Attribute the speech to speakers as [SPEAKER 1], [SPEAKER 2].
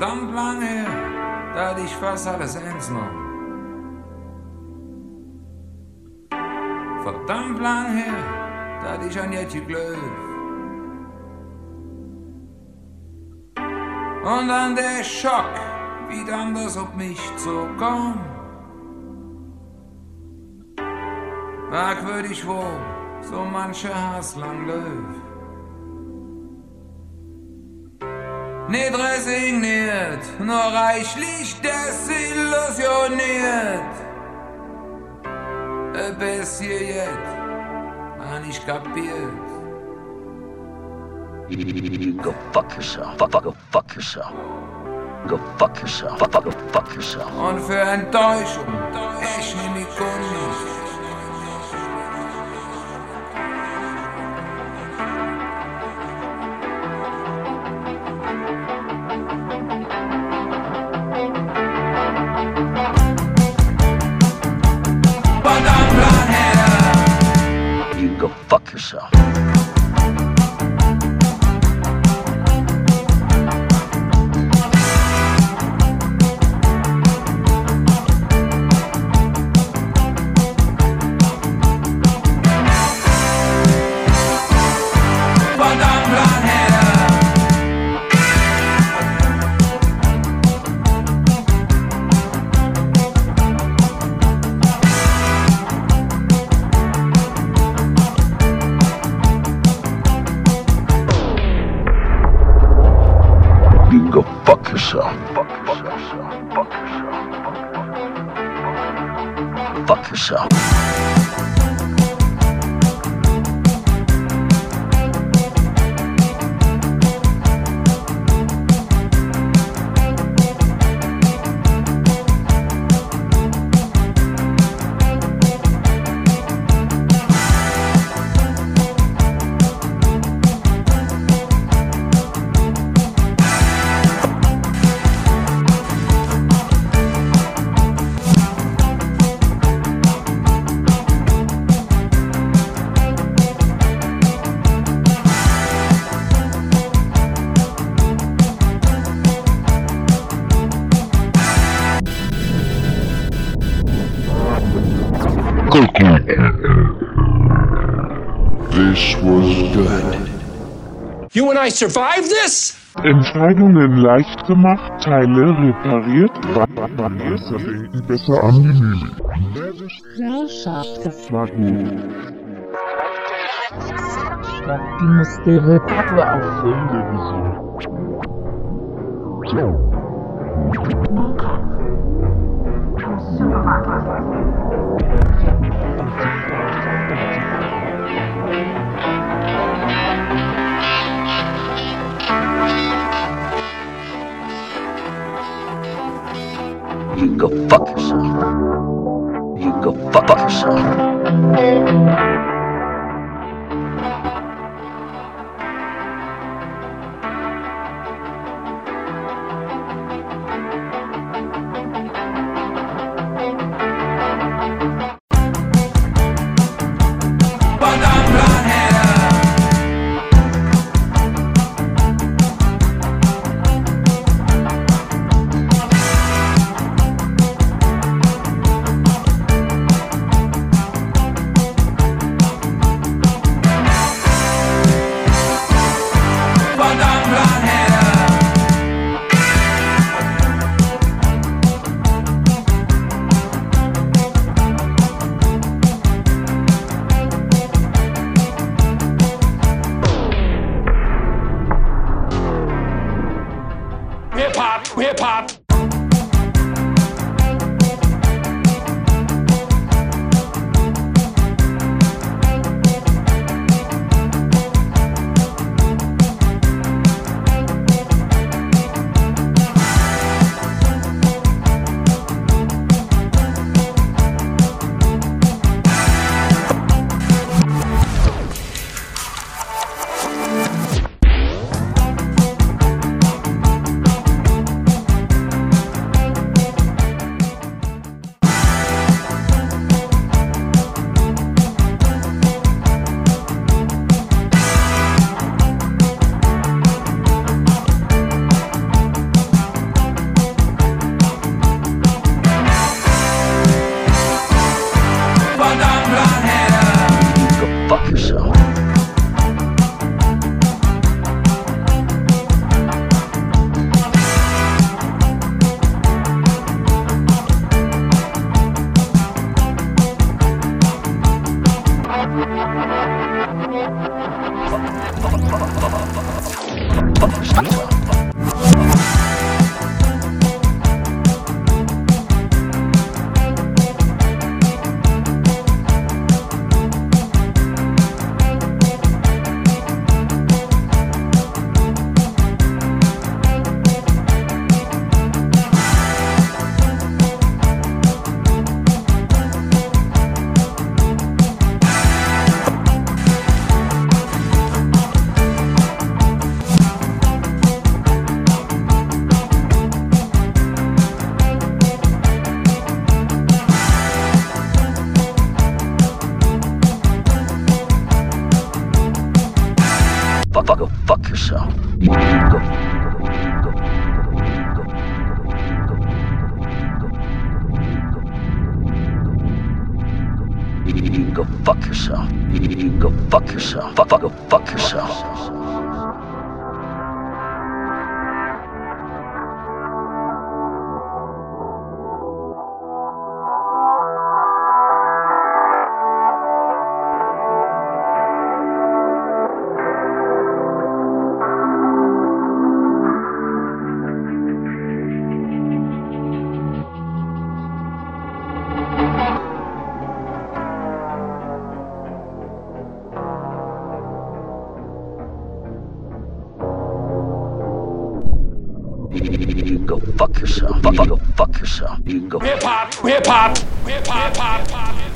[SPEAKER 1] verdammt lang her, da hatte ich fast alles eins noch. Verdammt lang her, da hatte ich an Jetje Glöw. Und dann der Schock, wie dann das auf mich zukam. Merkwürdig wohl, so mancher Hass lang läuft. Nicht resigniert, nur reichlich desillusioniert. Ein bisschen jetzt, man ich kapiert.
[SPEAKER 2] Go fuck yourself. Fuck, fuck, go fuck yourself. Go fuck yourself. Fuck, fuck, go fuck yourself.
[SPEAKER 1] Und für Enttäuschung, ich nehm die
[SPEAKER 2] go fuck yourself. Fuck yourself.
[SPEAKER 3] This was good.
[SPEAKER 4] You and I survived this?
[SPEAKER 3] Entscheidungen leicht gemacht, Teile repariert, Besser denken, besser an die Mimik. Das war gut.
[SPEAKER 5] Die musste Reparatur auffüllen.
[SPEAKER 2] Go fuck yourself. You go fuck, fuck yourself.
[SPEAKER 6] Fuck Fuck, fuck, go fuck yourself. Go, fuck yourself. Go fuck yourself. Fuck, fuck, go fuck yourself. Go fuck yourself. Fuck, fuck, go fuck yourself. You can Go
[SPEAKER 1] Hip hop, hip hop, hip hop, hip hop.